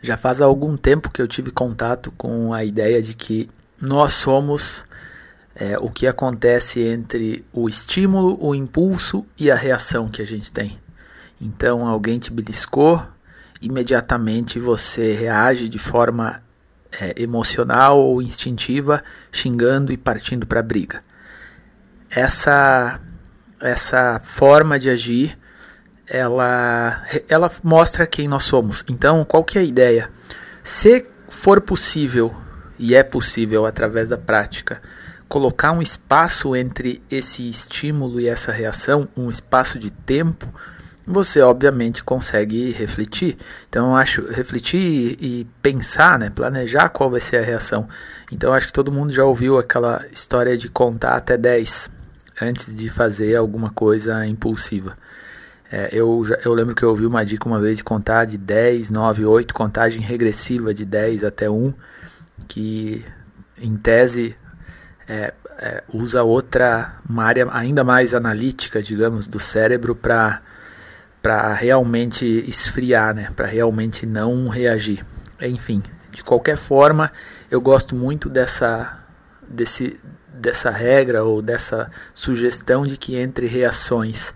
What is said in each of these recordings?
Já faz algum tempo que eu tive contato com a ideia de que nós somos é, o que acontece entre o estímulo, o impulso e a reação que a gente tem. Então, alguém te beliscou, imediatamente você reage de forma é, emocional ou instintiva, xingando e partindo para a briga. Essa, essa forma de agir ela, ela mostra quem nós somos. Então, qual que é a ideia? Se for possível, e é possível através da prática, colocar um espaço entre esse estímulo e essa reação, um espaço de tempo, você obviamente consegue refletir. Então eu acho refletir e, pensar, né, planejar qual vai ser a reação. Então acho que todo mundo já ouviu aquela história de contar até 10 antes de fazer alguma coisa impulsiva. É, eu, eu lembro que eu ouvi uma dica uma vez de contar de 10, 9, 8, contagem regressiva de 10 até 1, que em tese é, é, usa outra, uma área ainda mais analítica, digamos, do cérebro para para realmente esfriar, né? Para realmente não reagir. Enfim, de qualquer forma, eu gosto muito dessa desse dessa regra ou dessa sugestão de que entre reações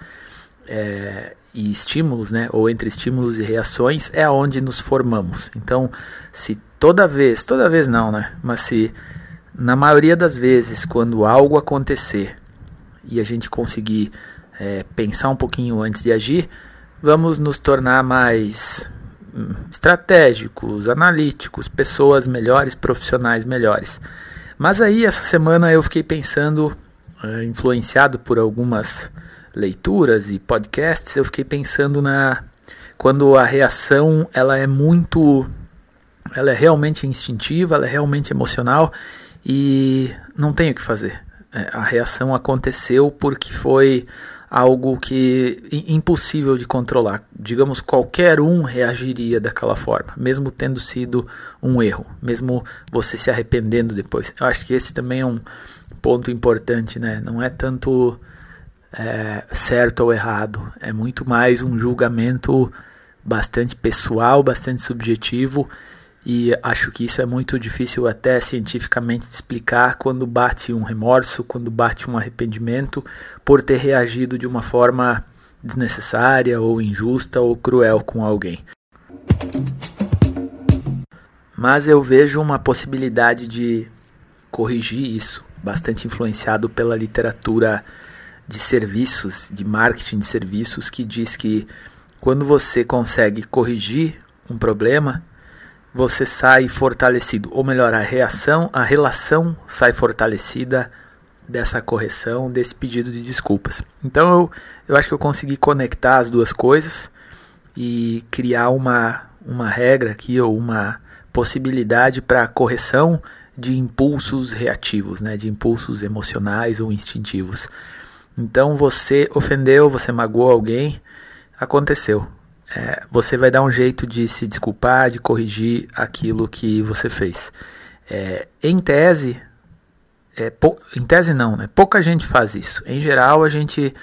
é, e estímulos, né, ou entre estímulos e reações, é aonde nos formamos. Então, se toda vez, toda vez não, né, mas se na maioria das vezes, quando algo acontecer e a gente conseguir é, pensar um pouquinho antes de agir, vamos nos tornar mais hum, estratégicos, analíticos, pessoas melhores, profissionais melhores. Mas aí essa semana eu fiquei pensando, é, influenciado por algumas leituras e podcasts, eu fiquei pensando na quando a reação ela é muito ela é realmente instintiva, ela é realmente emocional e não tem o que fazer. É, a reação aconteceu porque foi algo que impossível de controlar. Digamos, qualquer um reagiria daquela forma, mesmo tendo sido um erro, mesmo você se arrependendo depois. Eu acho que esse também é um ponto importante, né? Não é tanto é, certo ou errado. É muito mais um julgamento bastante pessoal, bastante subjetivo. E acho que isso é muito difícil até cientificamente explicar quando bate um remorso, quando bate um arrependimento por ter reagido de uma forma desnecessária ou injusta ou cruel com alguém. Mas eu vejo uma possibilidade de corrigir isso, bastante influenciado pela literatura de serviços, de marketing de serviços, que diz que quando você consegue corrigir um problema, você sai fortalecido, ou melhor, a reação, a relação sai fortalecida dessa correção, desse pedido de desculpas. Então eu, eu acho que eu consegui conectar as duas coisas e criar uma, uma regra aqui, ou uma possibilidade para correção de impulsos reativos, né, de impulsos emocionais ou instintivos. Então você ofendeu, você magoou alguém, aconteceu. É, você vai dar um jeito de se desculpar, de corrigir aquilo que você fez. É, em tese, é, em tese não, né? Pouca gente faz isso. Em geral, a gente,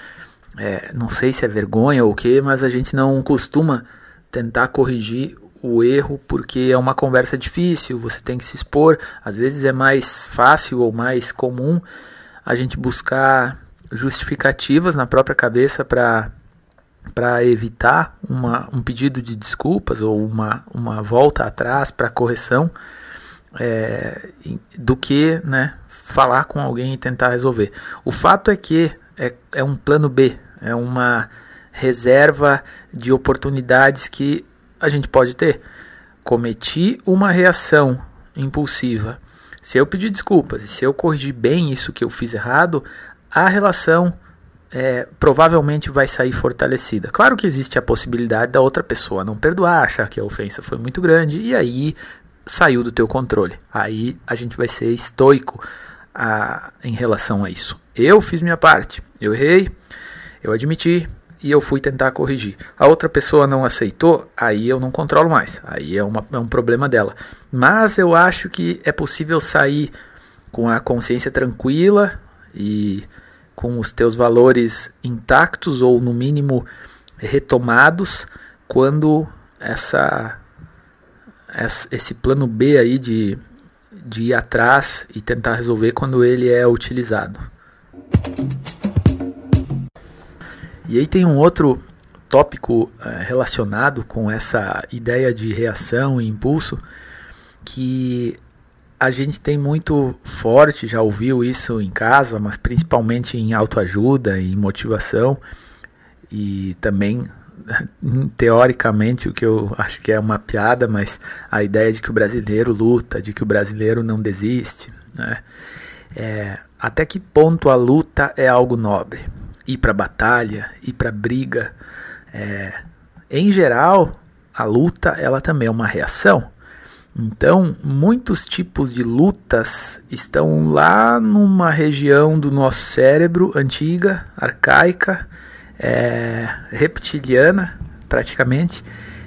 é, não sei se é vergonha ou o que, mas a gente não costuma tentar corrigir o erro porque é uma conversa difícil, você tem que se expor. Às vezes é mais fácil ou mais comum a gente buscar justificativas na própria cabeça para para evitar uma, um pedido de desculpas ou uma, uma volta atrás para correção é, do que né, falar com alguém e tentar resolver. O fato é que é, é um plano B, é uma reserva de oportunidades que a gente pode ter. Cometi uma reação impulsiva. Se eu pedir desculpas e se eu corrigir bem isso que eu fiz errado, a relação é, provavelmente vai sair fortalecida. Claro que existe a possibilidade da outra pessoa não perdoar, achar que a ofensa foi muito grande e aí saiu do teu controle. Aí a gente vai ser estoico a, em relação a isso. Eu fiz minha parte, eu errei, eu admiti e eu fui tentar corrigir. A outra pessoa não aceitou, aí eu não controlo mais. Aí é, uma, é um problema dela. Mas eu acho que é possível sair com a consciência tranquila e com os teus valores intactos ou no mínimo retomados quando essa esse plano B aí de, de ir atrás e tentar resolver quando ele é utilizado. E aí tem um outro tópico é, relacionado com essa ideia de reação e impulso que a gente tem muito forte, já ouviu isso em casa, mas principalmente em autoajuda e motivação e também teoricamente o que eu acho que é uma piada, mas a ideia de que o brasileiro luta, de que o brasileiro não desiste, né? É, até que ponto a luta é algo nobre? Ir para batalha, ir para briga, é, em geral, a luta ela também é uma reação. Então, muitos tipos de lutas estão lá numa região do nosso cérebro antiga, arcaica, é, reptiliana, praticamente,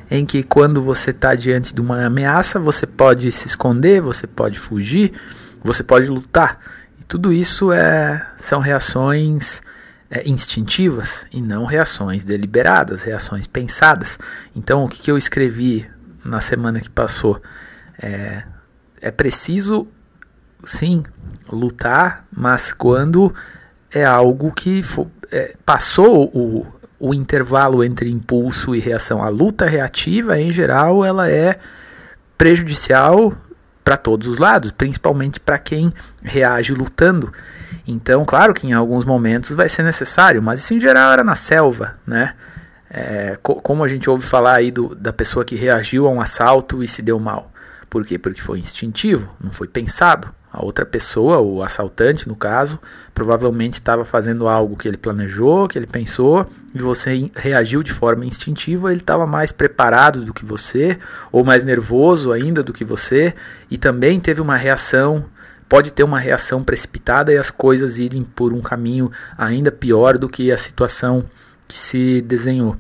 em que quando você está diante de uma ameaça, você pode se esconder, você pode fugir, você pode lutar. E tudo isso é, são reações é, instintivas e não reações deliberadas, reações pensadas. Então, o que, que eu escrevi na semana que passou? É, é preciso, sim, lutar, mas quando é algo que for, é, passou o, o intervalo entre impulso e reação. A luta reativa, em geral, ela é prejudicial para todos os lados, principalmente para quem reage lutando. Então, claro que em alguns momentos vai ser necessário, mas isso em geral era na selva, né? É, co como a gente ouve falar aí do, da pessoa que reagiu a um assalto e se deu mal. Por quê? Porque foi instintivo, não foi pensado. A outra pessoa, o assaltante no caso, provavelmente estava fazendo algo que ele planejou, que ele pensou, e você reagiu de forma instintiva, ele estava mais preparado do que você, ou mais nervoso ainda do que você, e também teve uma reação, pode ter uma reação precipitada e as coisas irem por um caminho ainda pior do que a situação que se desenhou.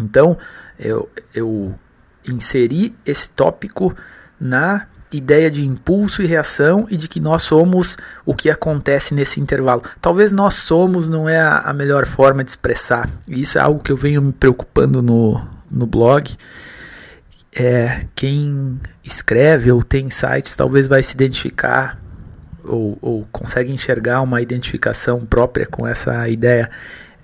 Então, eu, eu inseri esse tópico na ideia de impulso e reação e de que nós somos o que acontece nesse intervalo. Talvez nós somos não é a, melhor forma de expressar. E isso é algo que eu venho me preocupando no, no blog. É, quem escreve ou tem sites talvez vai se identificar ou, ou consegue enxergar uma identificação própria com essa ideia.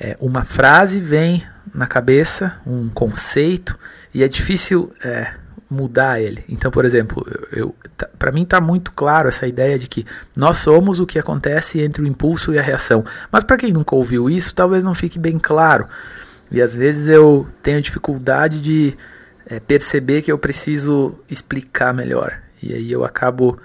É, uma frase vem na cabeça, um conceito, e é difícil é, mudar ele. Então, por exemplo, eu, tá, para mim está muito claro essa ideia de que nós somos o que acontece entre o impulso e a reação. Mas para quem nunca ouviu isso, talvez não fique bem claro. E às vezes eu tenho dificuldade de é, perceber que eu preciso explicar melhor. E aí eu acabo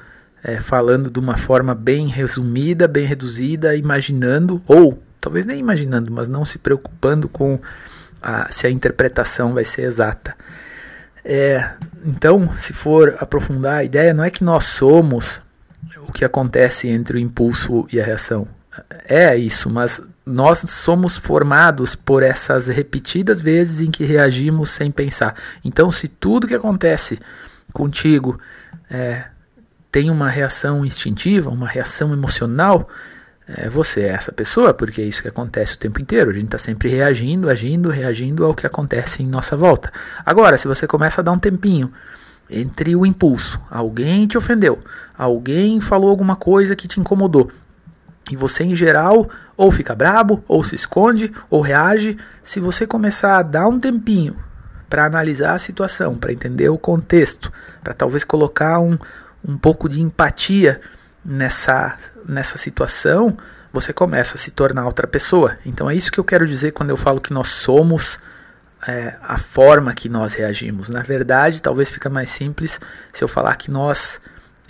é, falando de uma forma bem resumida, bem reduzida, imaginando, ou talvez nem imaginando, mas não se preocupando com a, se a interpretação vai ser exata. É, então, se for aprofundar a ideia, não é que nós somos o que acontece entre o impulso e a reação. É isso, mas nós somos formados por essas repetidas vezes em que reagimos sem pensar. Então, se tudo que acontece contigo é, tem uma reação instintiva, uma reação emocional, é, você é essa pessoa, porque é isso que acontece o tempo inteiro. A gente está sempre reagindo, agindo, reagindo ao que acontece em nossa volta. Agora, se você começa a dar um tempinho entre o impulso, alguém te ofendeu, alguém falou alguma coisa que te incomodou, e você, em geral, ou fica brabo, ou se esconde, ou reage. Se você começar a dar um tempinho para analisar a situação, para entender o contexto, para talvez colocar um, um pouco de empatia nessa, nessa situação, você começa a se tornar outra pessoa. Então é isso que eu quero dizer quando eu falo que nós somos é, a forma que nós reagimos. Na verdade, talvez fica mais simples se eu falar que nós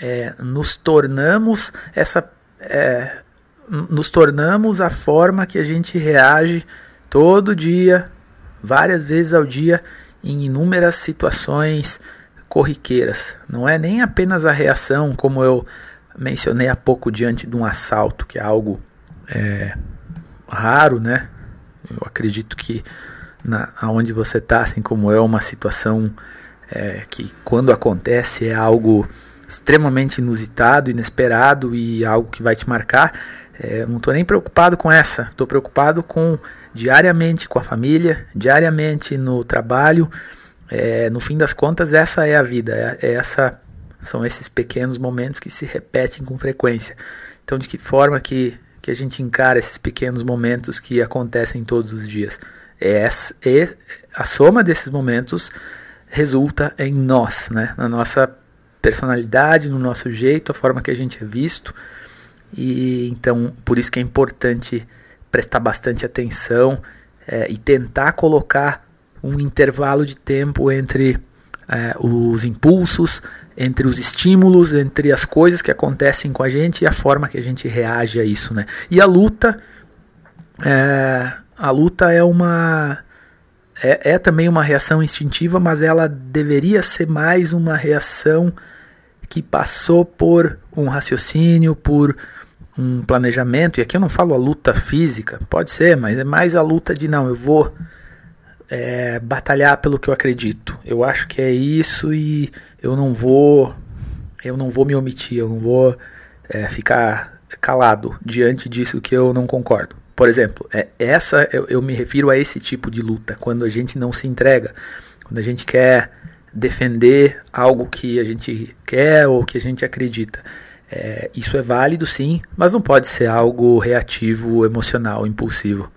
é, nos tornamos essa. É, nos tornamos a forma que a gente reage todo dia, várias vezes ao dia, em inúmeras situações corriqueiras. Não é nem apenas a reação, como eu mencionei há pouco diante de um assalto, que é algo é, raro, né? Eu acredito que na, onde você está, assim como é uma situação é, que quando acontece é algo extremamente inusitado, inesperado e algo que vai te marcar. É, não estou nem preocupado com essa, estou preocupado com diariamente com a família, diariamente no trabalho, É, no fim das contas, essa é a vida, é, é essa são esses pequenos momentos que se repetem com frequência. Então, de que forma que, que a gente encara esses pequenos momentos que acontecem todos os dias? É, é a soma desses momentos resulta em nós, né? na nossa personalidade, no nosso jeito, a forma que a gente é visto. E então, por isso que é importante prestar bastante atenção é, e tentar colocar um intervalo de tempo entre é, os impulsos, entre os estímulos, entre as coisas que acontecem com a gente e a forma que a gente reage a isso, né? E a luta, é, a luta é uma é, é também uma reação instintiva, mas ela deveria ser mais uma reação que passou por um raciocínio, por um planejamento. E aqui eu não falo a luta física, pode ser, mas é mais a luta de não, eu vou é, batalhar pelo que eu acredito. Eu acho que é isso e eu não vou, eu não vou me omitir, eu não vou é, ficar calado diante disso que eu não concordo. Por exemplo, é, essa eu, eu me refiro a esse tipo de luta, quando a gente não se entrega, quando a gente quer defender algo que a gente quer ou que a gente acredita. É, isso é válido sim, mas não pode ser algo reativo, emocional, impulsivo.